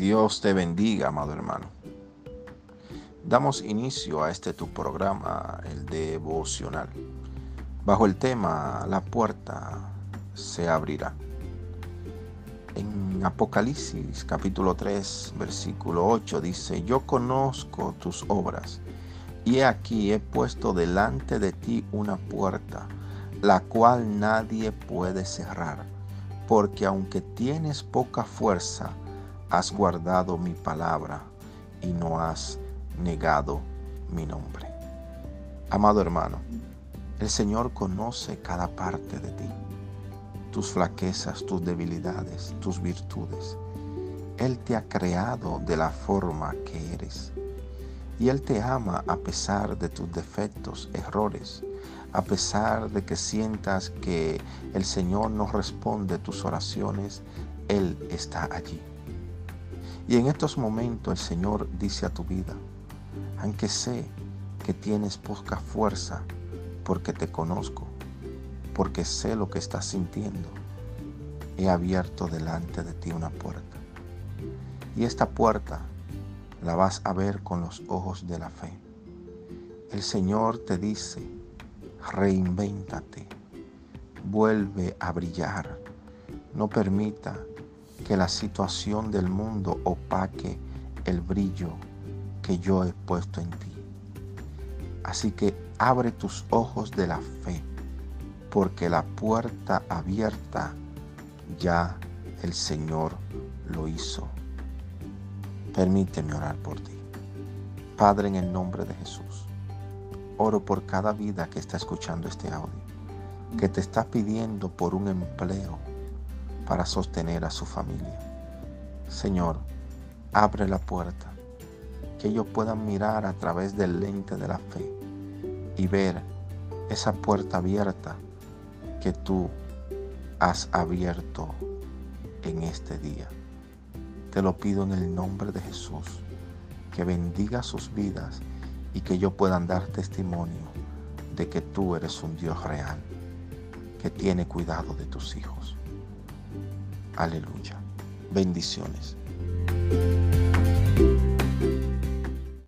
Dios te bendiga, amado hermano. Damos inicio a este tu programa, el devocional, bajo el tema La puerta se abrirá. En Apocalipsis capítulo 3, versículo 8 dice, yo conozco tus obras, y aquí he puesto delante de ti una puerta, la cual nadie puede cerrar, porque aunque tienes poca fuerza, has guardado mi palabra y no has negado mi nombre. Amado hermano, el Señor conoce cada parte de ti, tus flaquezas, tus debilidades, tus virtudes. Él te ha creado de la forma que eres. Y Él te ama a pesar de tus defectos, errores, a pesar de que sientas que el Señor no responde tus oraciones, Él está allí. Y en estos momentos el Señor dice a tu vida, aunque sé que tienes poca fuerza, porque te conozco, porque sé lo que estás sintiendo, he abierto delante de ti una puerta. Y esta puerta la vas a ver con los ojos de la fe. El Señor te dice, reinvéntate, vuelve a brillar, no permita que la situación del mundo opaque el brillo que yo he puesto en ti. Así que abre tus ojos de la fe, porque la puerta abierta ya el Señor lo hizo. Permíteme orar por ti. Padre, en el nombre de Jesús, oro por cada vida que está escuchando este audio, que te está pidiendo por un empleo para sostener a su familia. Señor, abre la puerta, que ellos puedan mirar a través del lente de la fe y ver esa puerta abierta que tú has abierto en este día. Te lo pido en el nombre de Jesús, que bendiga sus vidas y que ellos puedan dar testimonio de que tú eres un Dios real, que tiene cuidado de tus hijos. Aleluya. Bendiciones.